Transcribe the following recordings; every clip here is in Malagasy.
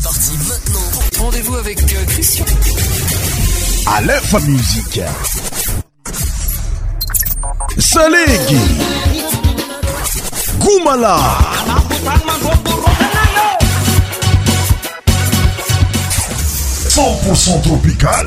C'est parti maintenant. Rendez-vous avec euh, Christian. À l'info musique. Salégui. Goumala. Pour 100% tropical.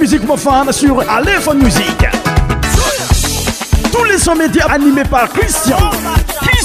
musique mofane sur Aléphone Musique. Tous les sons médias animés par Christian.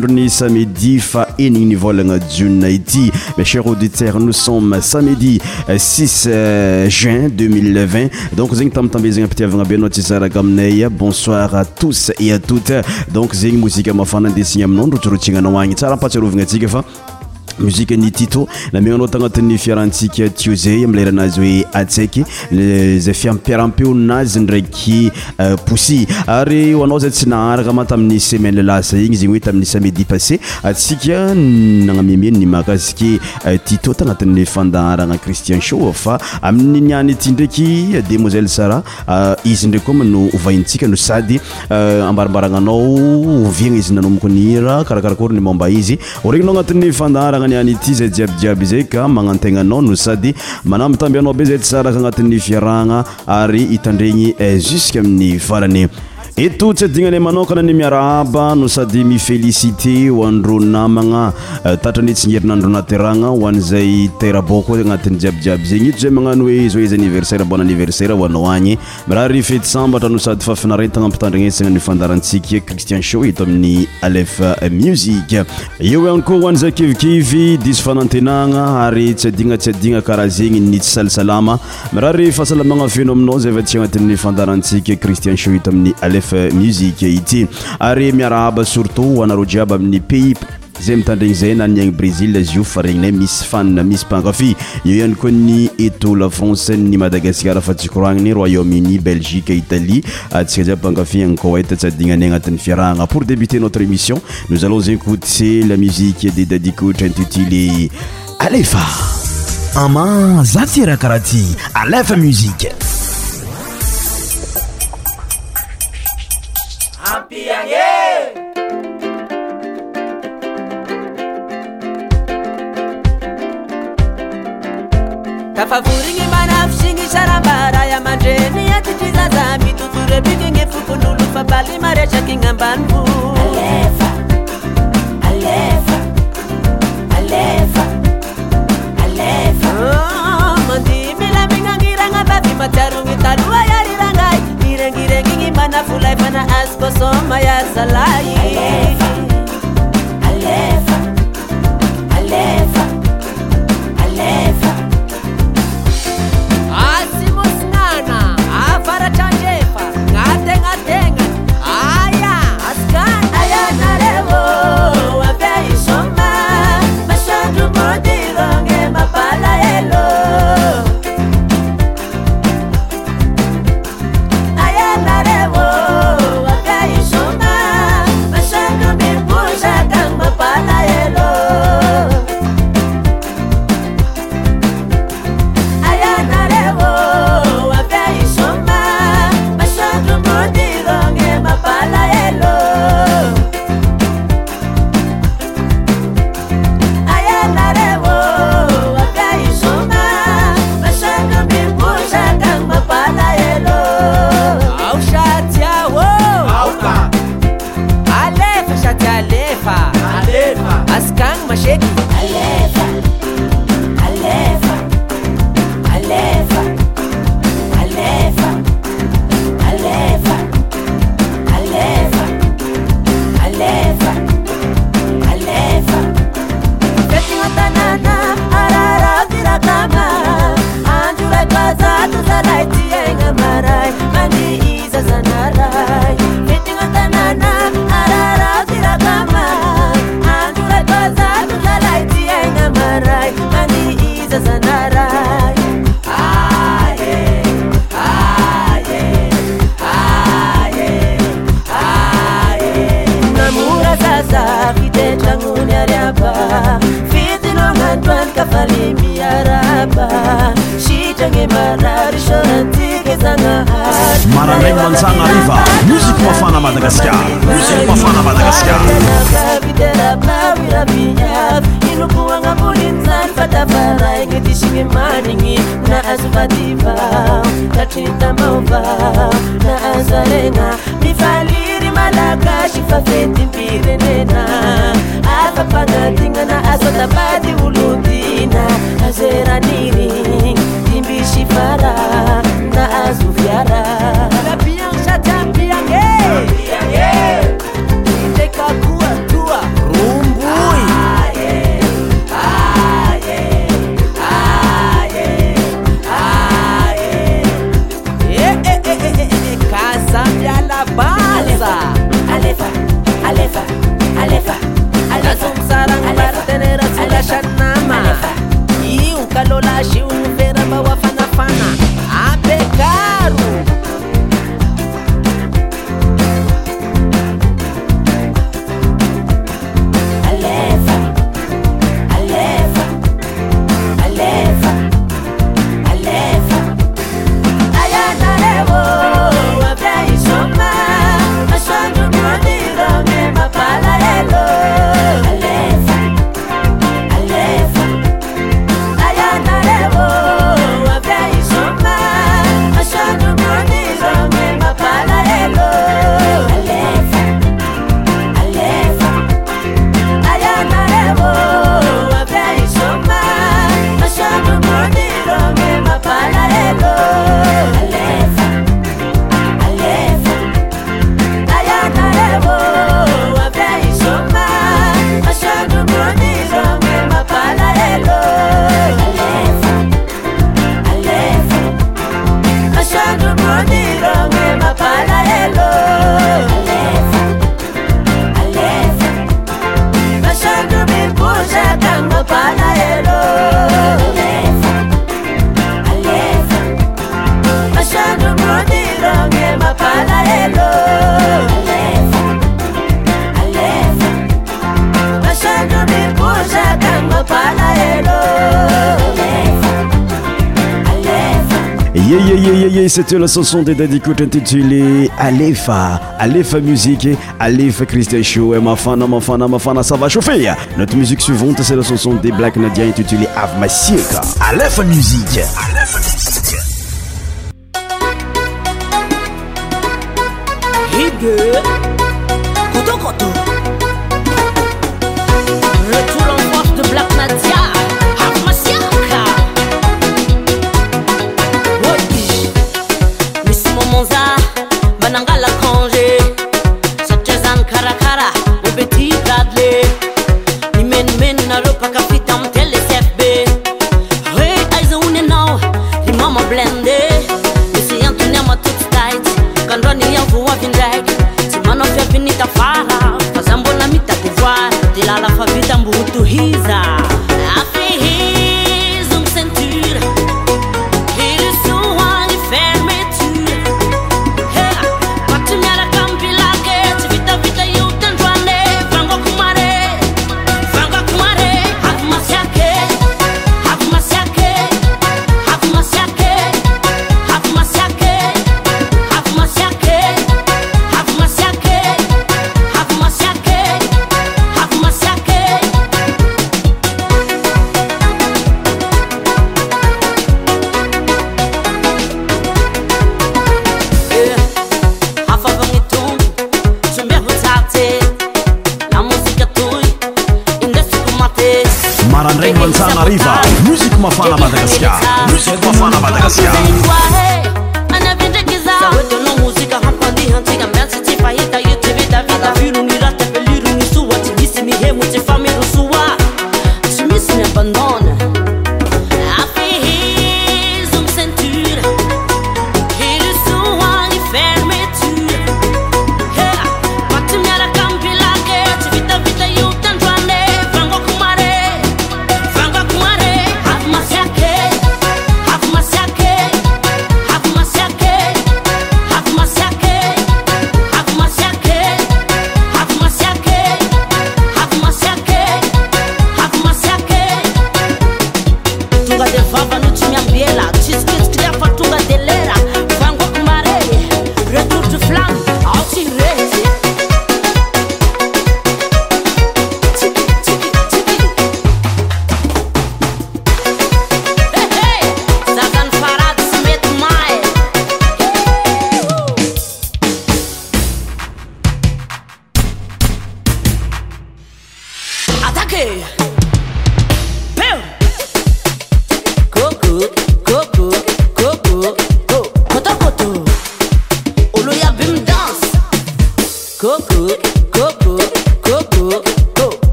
dr ny samidi fa enigny nivolagna jona ity ma cher auditeur nos sommes samedi 6 euh, euh, juin 20200 donc zegny tambitambe zagny ampitiavagna be anao tsy zaraka aminay bonsoir à tous et a toutes donc zegny mozika mafana andesigny aminao ndrotsorotsihagnanao agny tsara ampatsiarovagna atsika fa muzieny tito naminanao tagnati'ny fiarantsika tiozay mleanazy oe asaiyzay fiampiarampeoazy ndraikysi euh, ay oanaozay tsy naaraa ma tamin'ny semanelasa iny zny oe tamin'y samedi passé asia aname ahkasketittana'ny fandaharana cristien fa amin'nynianty ndraky demoisellesaa euh, izy ndaky onointsika no sady euh, ambarambaranaao inaizynanomokonyr karakarakory nmamba izy rennao agnati'ny fandaharana any ity zay jiabyjiaby zay ka magnanotegnanao no sady manambytamby anao be zay ty saraka agnatin'ny fiarahagna ary hitandregny eh, jusque amin'ny valaniny eto tsyadina y e ankana y miaraa no sady mifélicitéoadrtarany eh, tsiherinadrntahoazayterko anatin'nyjiabijiaby zegny itozay magnano oe zaiversairebonaniversaireoanao any irah efetata o sadyfaiata pitandrnesananyfandarasika cristianshow eto amin'ny alf musikeoyoazaykeieaytsyainasyanazenysairah haeoaaytsy anat'yfadarasika cristiansotami'y ary iaraaba surtot anaro jiab aminy pays zay mitandrny zay naniana brézilazo fa regninay misy fania misy mpangafy ioiany koa ny etol françeny madagaskar fatsikoraniny royaume-uni belgiqe italie atsika za pangafi an koetsadina aay anatin'y fiarahna pour débuter notre émission noz alonzay cote la musiede ddikotrihay afavoryny mbana fosiny saram-baraya mandreny atytrizaza mitotorebikyny fokonolo fabaly maretraky gn'ambanybo mandimilamygnanniranabavy matiarony taloa yarirangay irengirengy ny mbanafolay fana azokosôma yayzalay na azovativa tatrintamaova na azoarena mifaniry malakasi fafetymbirenena afafagnatignana asatapaty olotina azeraniry timbisifara na azoviaranabiansatambiae لسر برتنير سلشنما وكللاش وبربوفنفن 'ete la chanson de dadicot intitulé alefa alefa musiqe alefa cristan show e mafana mafana mafana sava chauffe notre musique suivante c'est la chanson de blaknadia intitulé avmasiekemusiq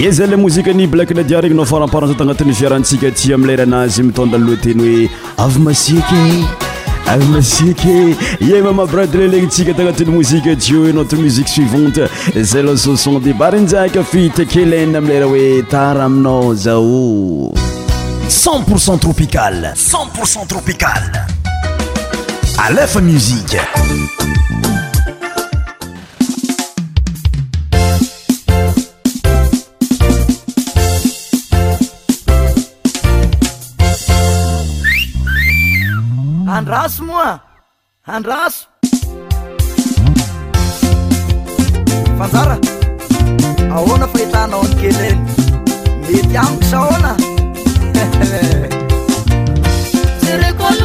ie zay le mozika ni blak ladiar igny nao faramparanza tagnatin'ny fiarantsika ty amileranazy mitonda loateny hoe avy masiakye avy masiakye ye mama bradelelegnytsika tagnatin'ny mozike tio e notre musiqe suivante za la souson de barynjaka fitakelanina amilera hoe tara aminao zao 1entpourcent tropicale 1entpourcent tropicale alefa musike andraso moa handraso fanzara ahoana faitanao any kelyny mety amika sahona sereko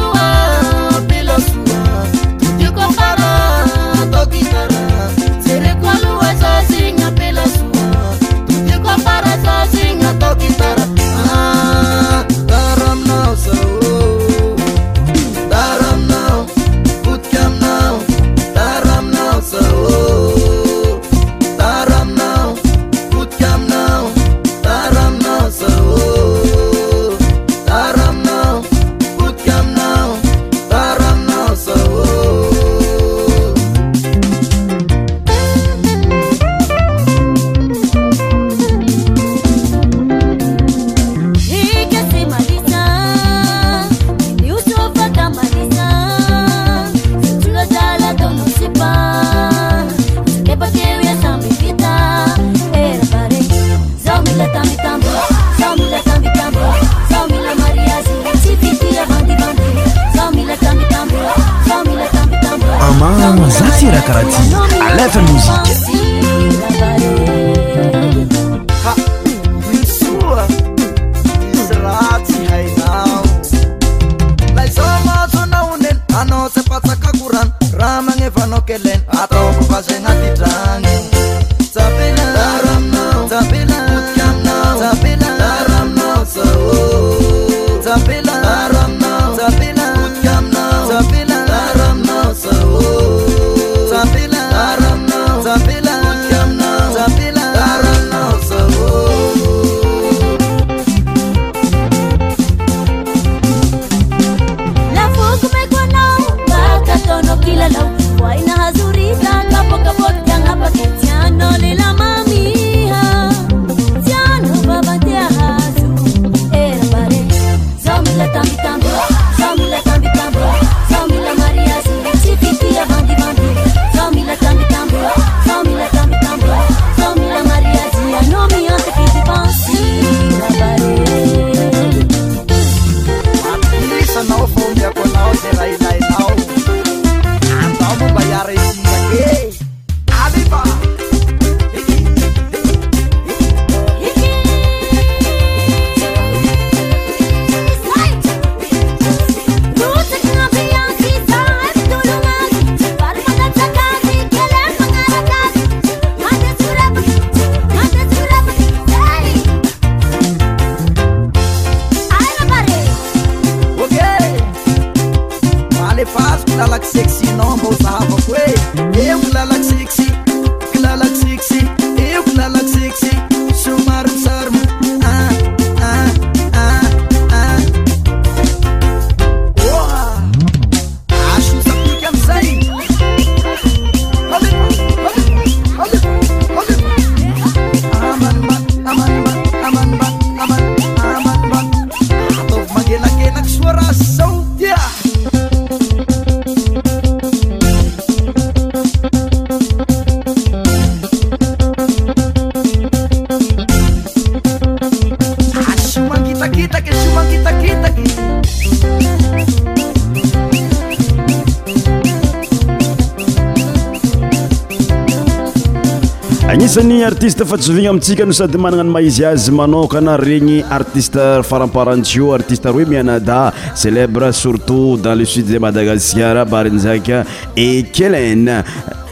aitefatsyzovigna amintsika nosadymanana ny maizy azy manokana regny artiste faramparantio artiste roe mianada célebre surtout dans le sud zay madagaskara barinzaka et kelen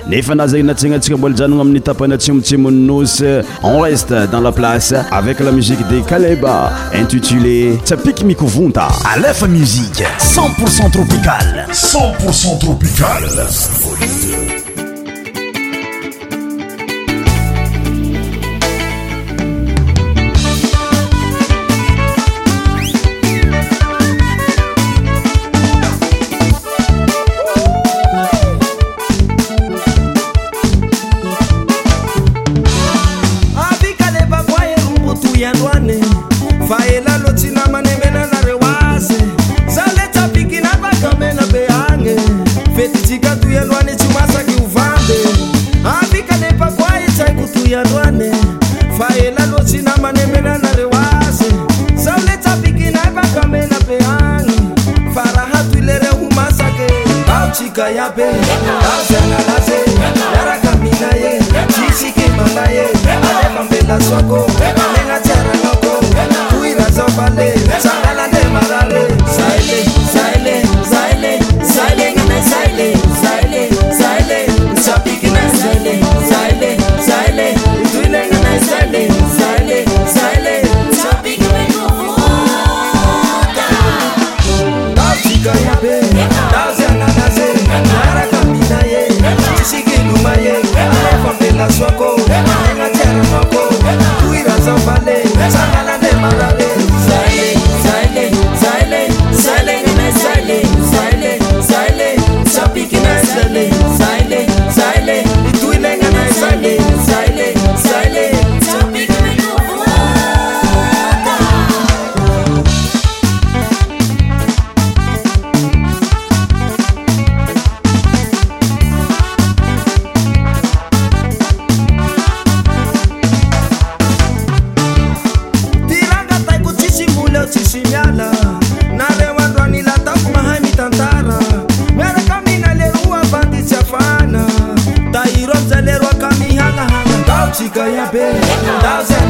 nefa nazay natseagna atsika mbola janono amin'ny tapana tsimotsemony nosy en est dans la place avec la musique de kaleba intitulé tsyapiky mikovonta alefa musiqe c0nporcent tropicale c0pocetrpicale te ganha bem. Dá zero.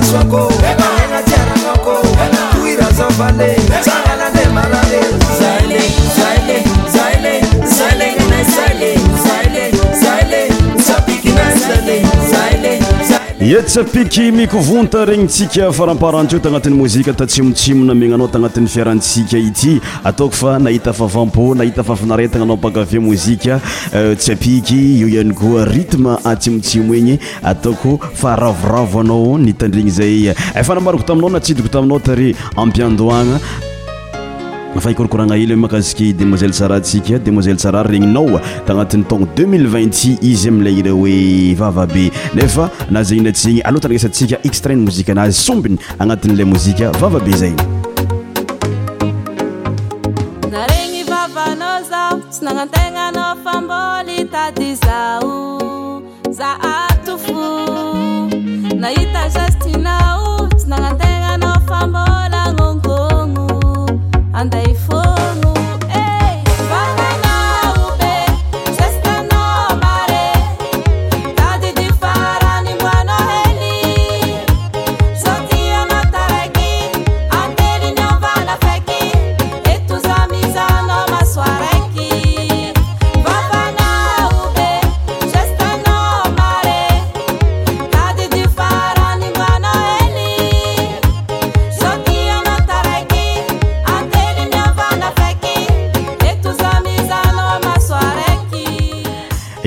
rzbl ie tsyapiky mikovonta regnytsika faramparanteo tanatin'ny mozika tatsimotsimo namignanao tagnatin'ny fiarantsika ity ataoko fa nahita fafampo nahita fafinaratagna anao pakave mozika eh, tsy apiky io ihany koa ritme atsimotsimo igny ataoko fahravoravo anao nitandrigny zay efanamariko eh, taminao natsidiko taminao tare ampiandohagna fa hikorkoragna hely hoe makaziky demoiselle sarantsika demoiselle saray regninaoa tagnatin'ny taogno 2020 izy amilay ireo hoe vavabe nefa na zainatsy zigny aloatana resantsika extraine mozika na azsombiny agnatin'ilay mozika vavabe zay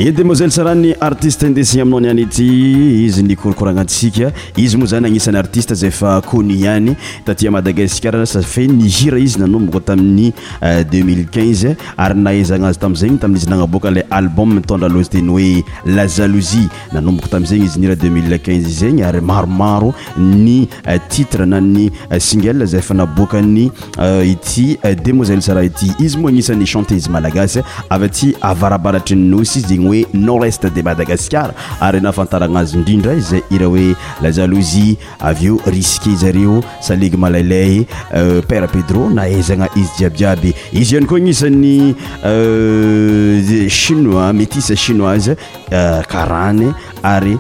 idemoisele sarah ny artiste indesiny aminao nyany ity izy nikorkoranasika izy moa zany agnisan'nyartiste zafakonuany tatia madagasikarsaeniir izy nanomboko taminy 2015 euh, ary aznazytazeny tamizy nanaokala albom tndratey oe la jalozi nanoboko tazegny izy 2015 zegny ary maromaro ny tite ay igezayfa naokayyemoiseesa ty izy moanisnychante aasyaty araaratras nordest de madagascar ary nafantaranazy indrindra iza ira hoe lazalozy avyeo riske zyreo salegy malailay euh, père pedro naaizana izy jiabijiaby izy ihany koa gnisany euh, chinois metisa chinoise euh, karany ary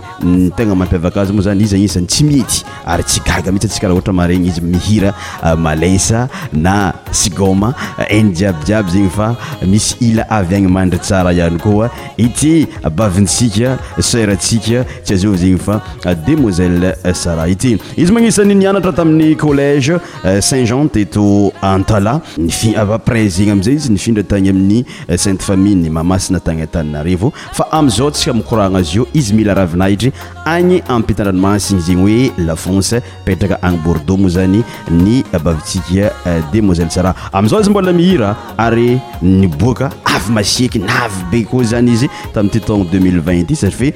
tegna mampiavakaazy moa zany izyanisany tsy mety ary tsygaga mitsy asia raha oara mareny izy mihiramalesa euh, na sigoma euh, n jiabijiaby zeny fa misy ila avy any mandry tsara any koa ity bavinsika srsika tsyazzegny fademoiselle euh, sara ity izy magnisany nianatra tamin'ny college sant jen teto antala près zeny amzay izy nifindra tagny amin'ny sainte famiey mamasina tany taninarvo fa amzao tsika mikorana azo izyila ahityany apitandramasin zegny oe lafonse petraka any bordeaux moa zany ny bavitsika euh, demoiselle sara amzao azy mbola mihira ary nyboaka avy masiky navy be koa zany izy tamin'tytono 2020 safe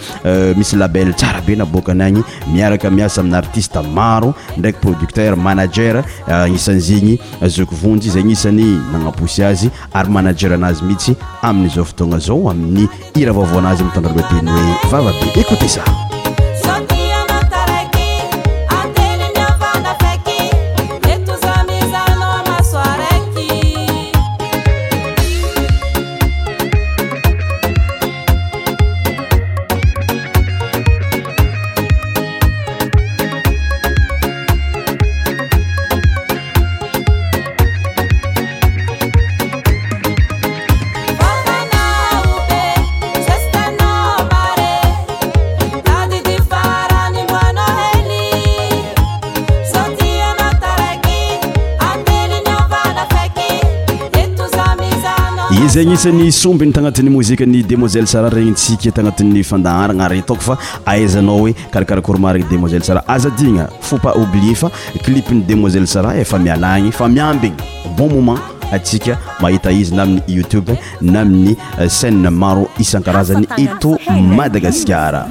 misy label tsara be na bokany agny miaraka miasa amin'ny artiste maro ndraiky producteur manajer agnisanyzegny euh, zokvonjy zay isany nanaposy azy ary manajer anazy mihitsy amin'zao fotogna zao amin'ny ira vavao anazy mitandraloateny oe vavabe 陛下。zegny isany sombiny tagnatin'ny mozika ny demoiselle sara regny tsika tagnatin'ny fandahara nari taoko fa ahaizanao hoe karakarakory mariny demoiselle sara azadigna fopa oublier fa clipe ny demoiselle sara efa mialagny fa miambigny bon moment atsika mahita izy na amin'ny youtube na amin'ny euh, chainee maro isankarazany eto madagasikara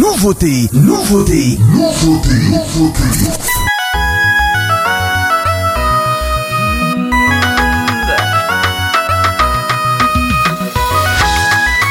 nouvaute nouvaute va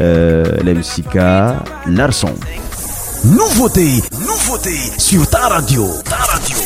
Euh, la musica Larson. Nouveauté, nouveauté sur ta radio, ta radio.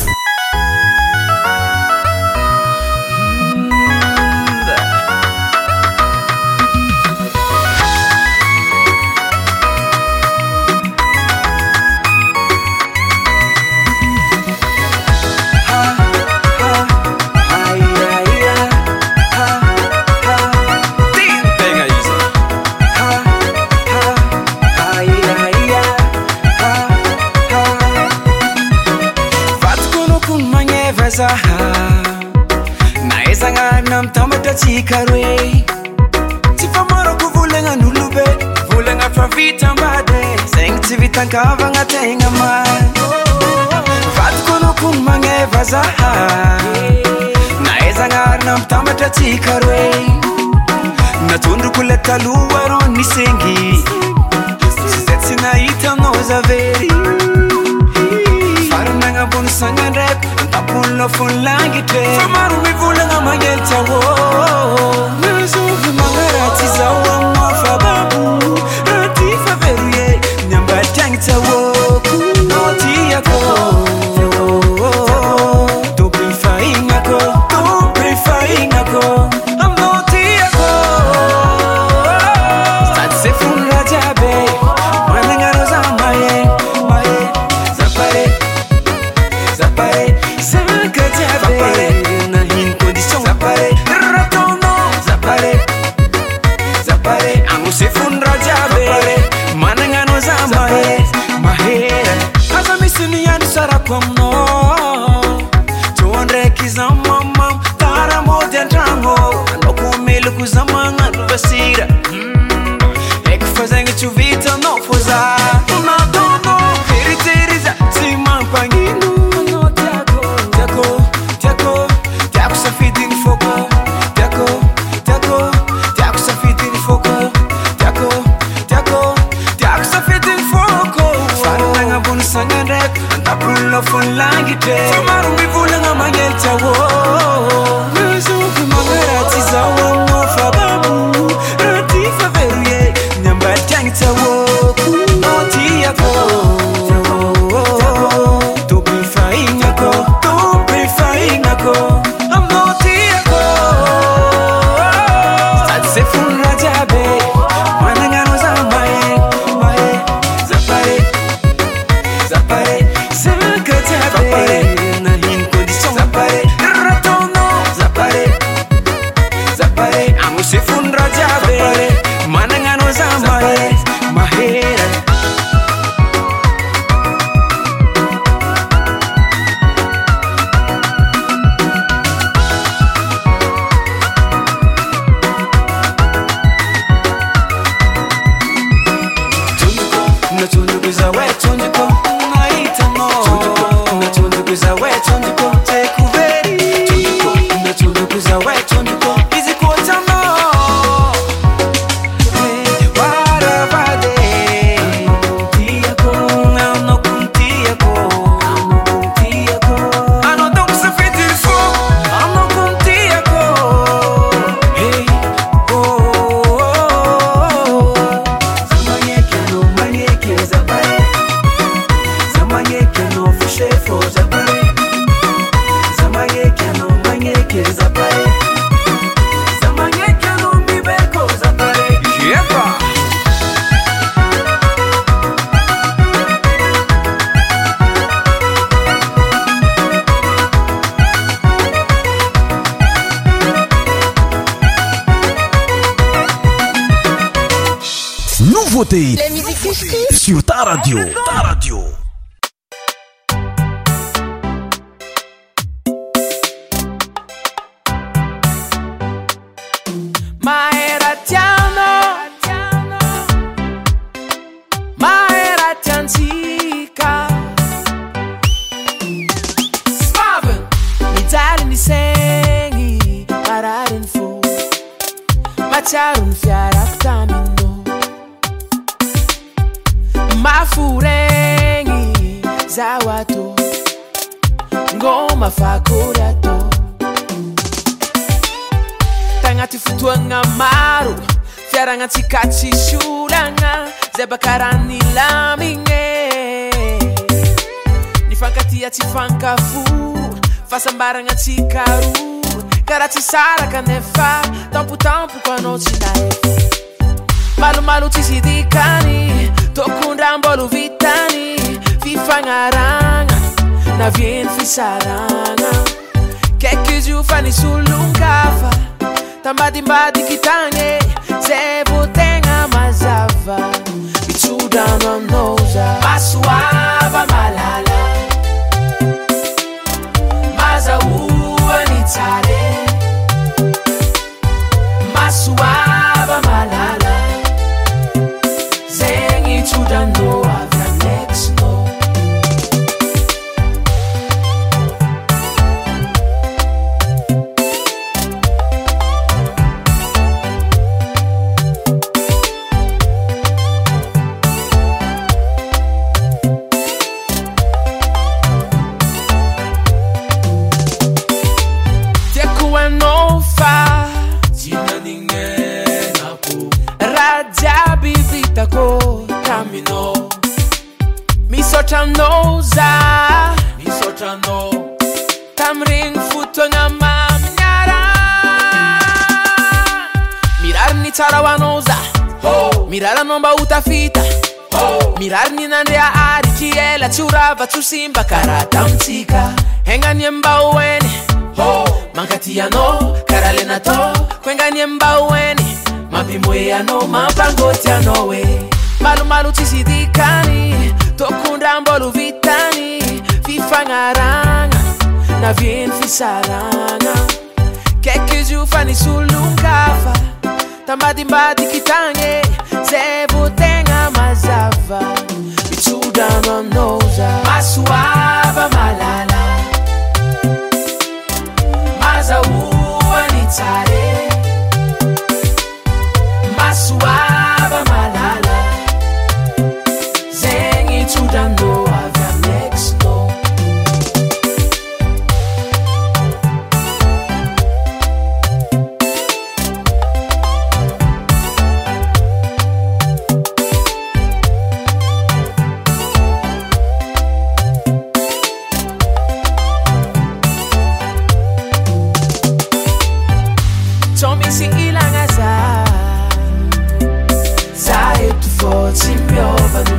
kavagnategna mar katoko nokony magneva zaha nahazagnaarina mtamatra tsika roe natondroko la taloarô nisengy sy zay tsy nahita amina zavery maro nagnambonosagnandrako tapolona fonylangitrmaro mivolagna maneltsaaôzo manaratsy zaoamaababo tank to war. sur ta radio tsy saraka nefa tampotampo panao tsynaey malomalo tsi sydikany tokondrambolo vitany fifagnarana navieny fisarana ke ky izyio fanisolongafa tambadimbadikitagne zebo tena mazava fitsodrano amndoza masoava malala mazaoanitare why tsosimba karatamtsika enani embao ne mangatianao kara lenatao ko engani embao ene mabimoe anao mapangotianao e malomalo tsi sidikany tokondrambolo vitany fifagñaraña navieny fisaraga ke ky ziofanisolongafa tambadimbadikitagñe zevo teña mazava sudamanosa masuava malala mazauva nitare So me si ilang asa Sa ito for team over the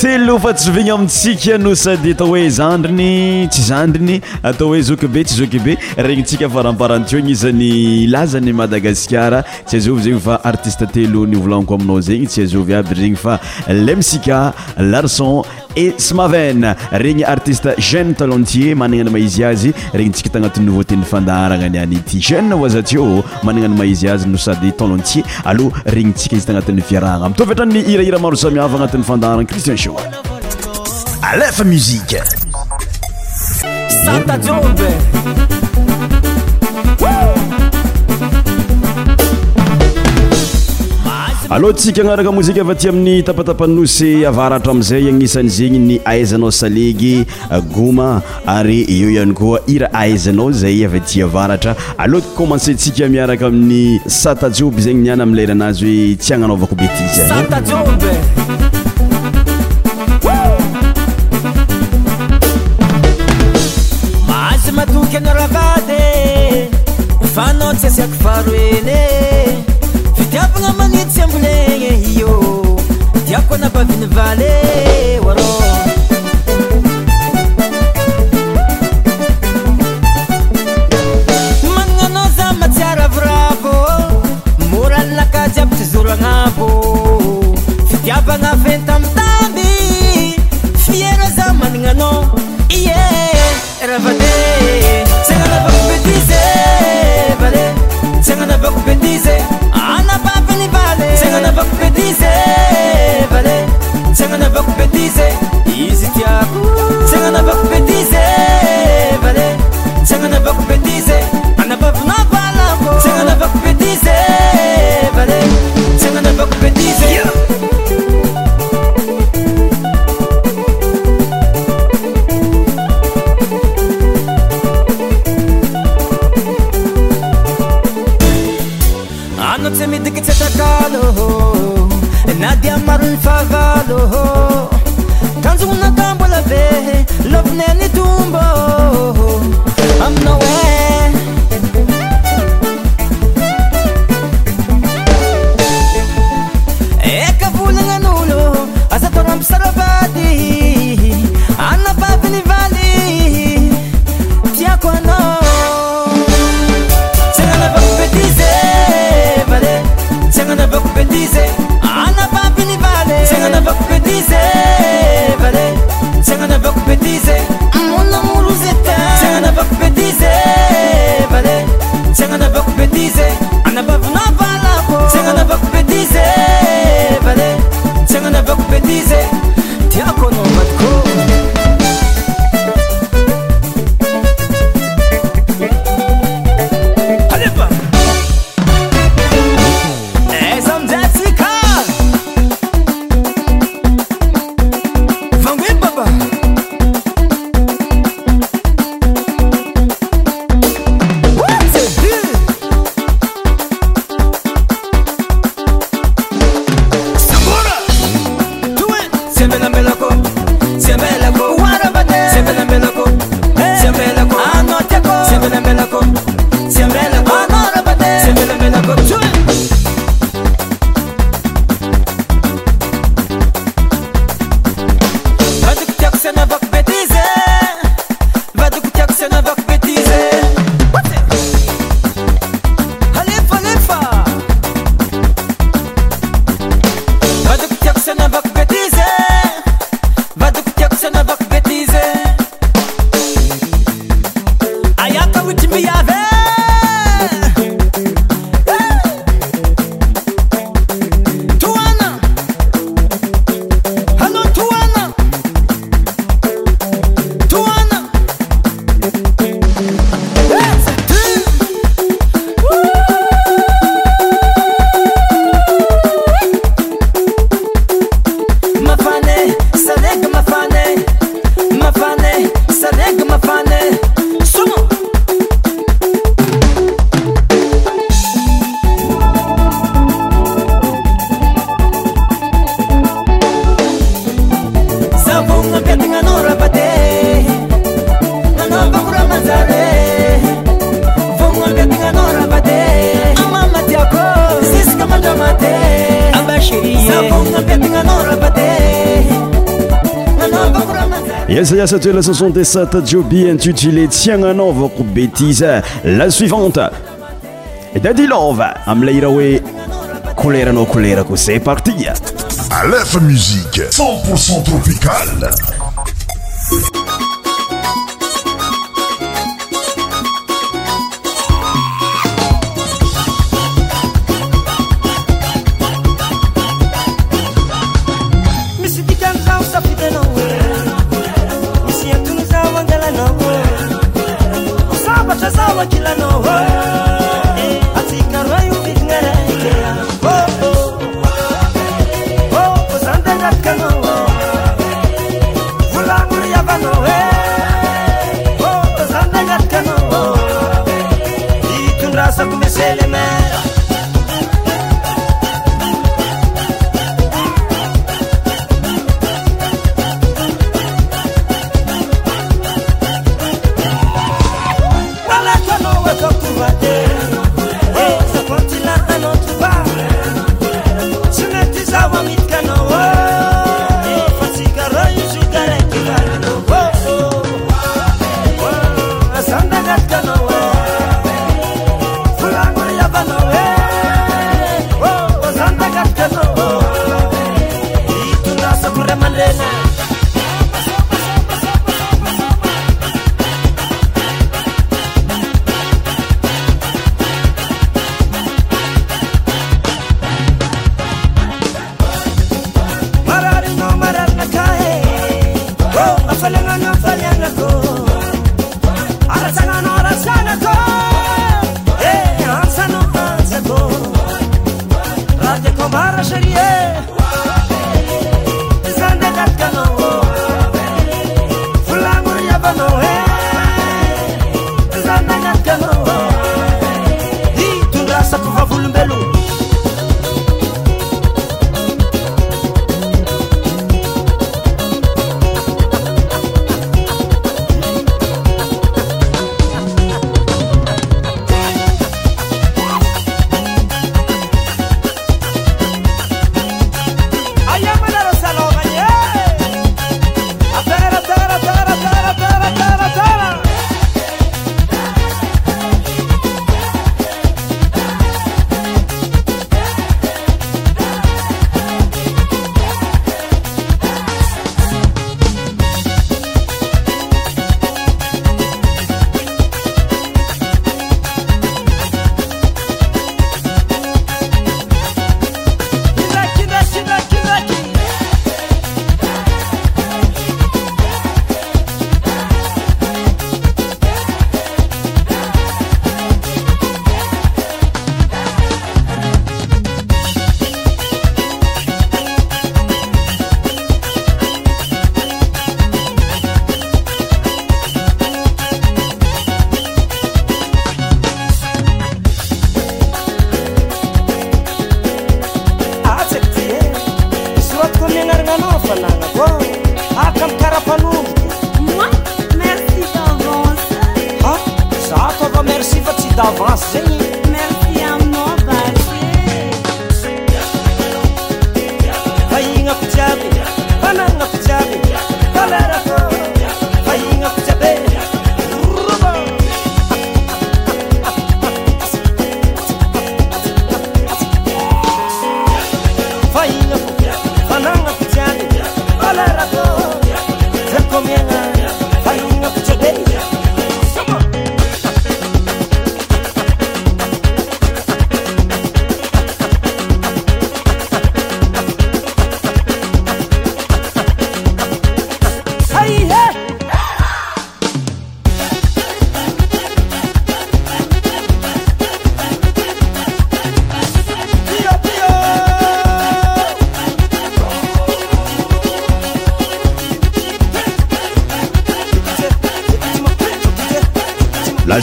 telo fa tsysovigna amitsika no sady atao hoe zandriny tsy zandriny atao hoe zok be tsy zokbe regnitsika faramparan teo gny izany lazany madagaskara tsy azovy zegny fa artiste telo nyvolaniko aminao zegny tsy azovy aby zegny fa le misika larson e smavan regny artiste jeune tolentier manana ny maizy azy regnitsika tagnatin'y noveauteny fandarana nyanyty jene vzateo manana any maizy azy no sady tolentier aloha regnitsika izy tagnatin'ny fiarana mtovtrany irahiramaro samihavy agnati'y fandarana cristien aam aloatsika agnaraka mozika efa ti amin'ny tapatapanosy avaratra amin'izay agnisan' zegny ny aizanao salegy goma ary eo ihany koa ira aizanao zay eva tia avaratra aleoa t komansentsika miaraka amin'ny satajioby zegny niany ami'yleiranazy hoe tsy agnanaoavako betisa sembulegne hio diakona baviny valé el saiasat la 67 ajiobi intutilé tienanovo ko bêtise la suivante dadilov amlairaoe colera no colera ko cest parti a lf musiqe 100 tropical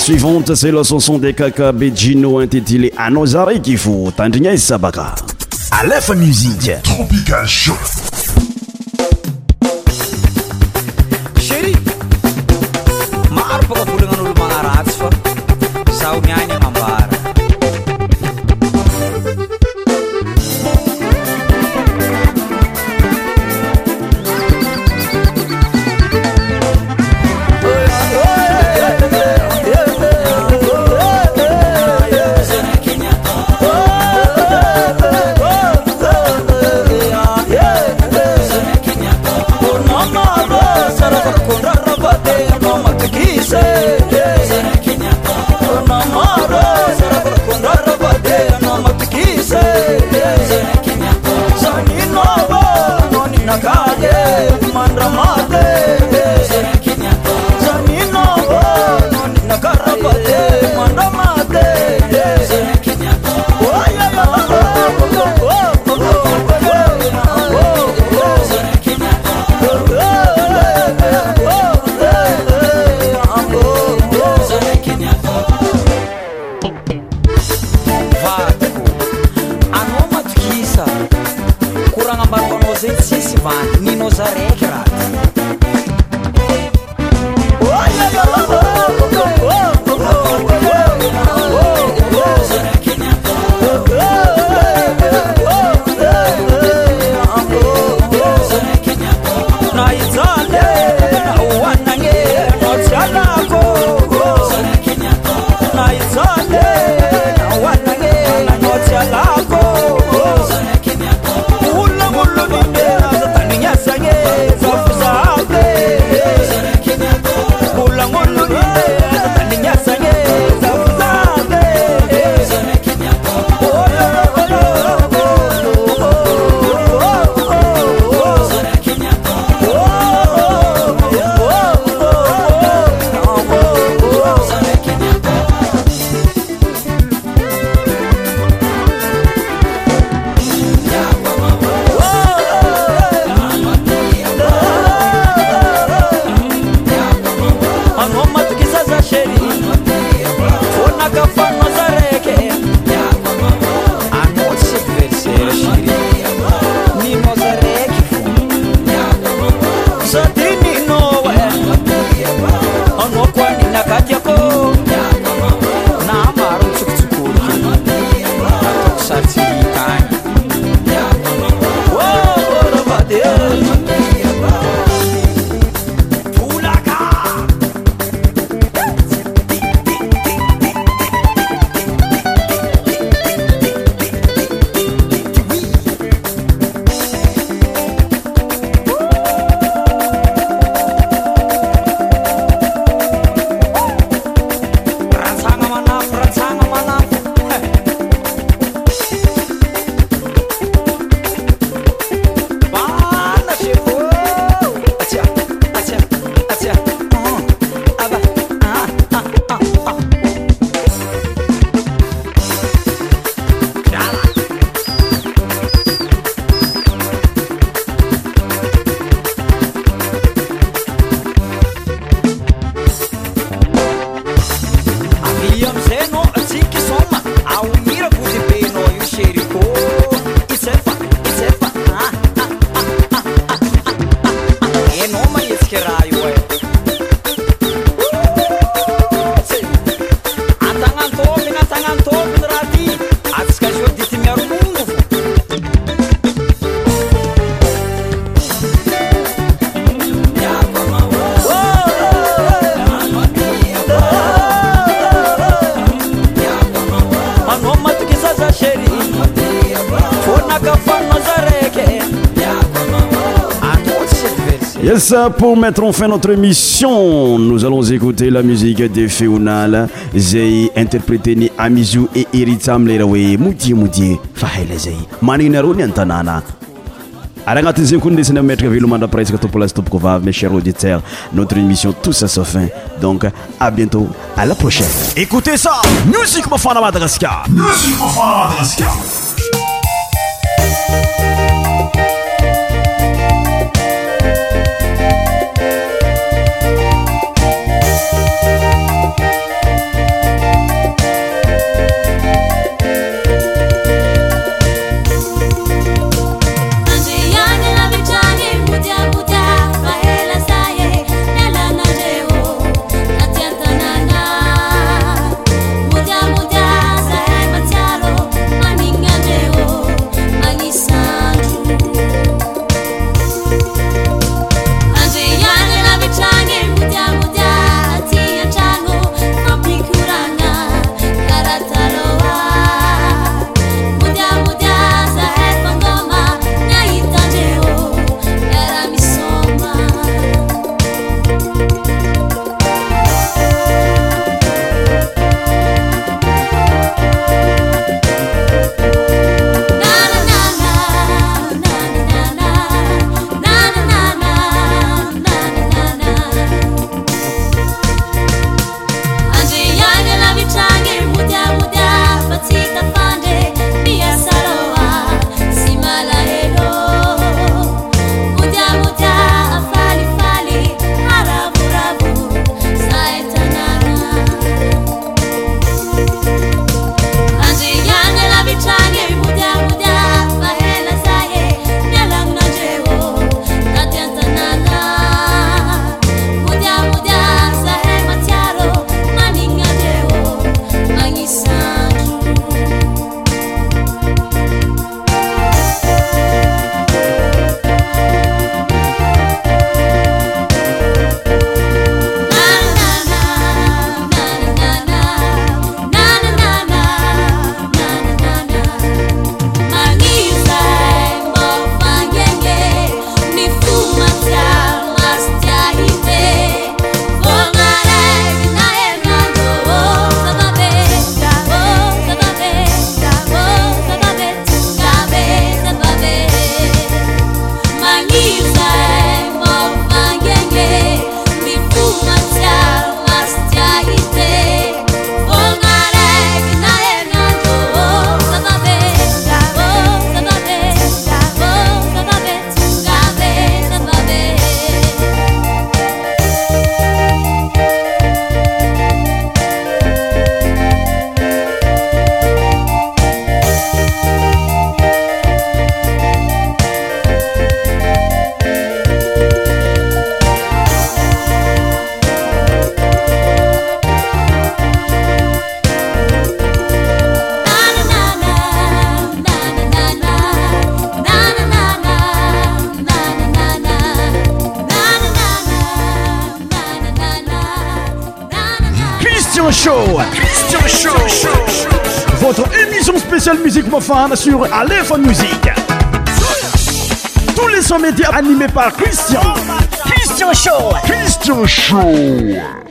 suivante c'est la canson des kakabe gino intertilé anozariki fu tandinai sabaka a lf musiq tropical ho na kati yako pour mettre en fin notre émission nous allons écouter la musique de feonal zay interpréte ni amizou e eritamlera oe modie modie fa hela zay maninarony antanana arangatinzikondemétr velomanda prese topolastoboovav ma cher auditeur notre émission tousa sa fin donc a bientôt à la prochaine éutez ça musik mafana madagascar sur Aléphone Musique. Tous les sommets médias animés par Christian. Christian Show. Christian Show.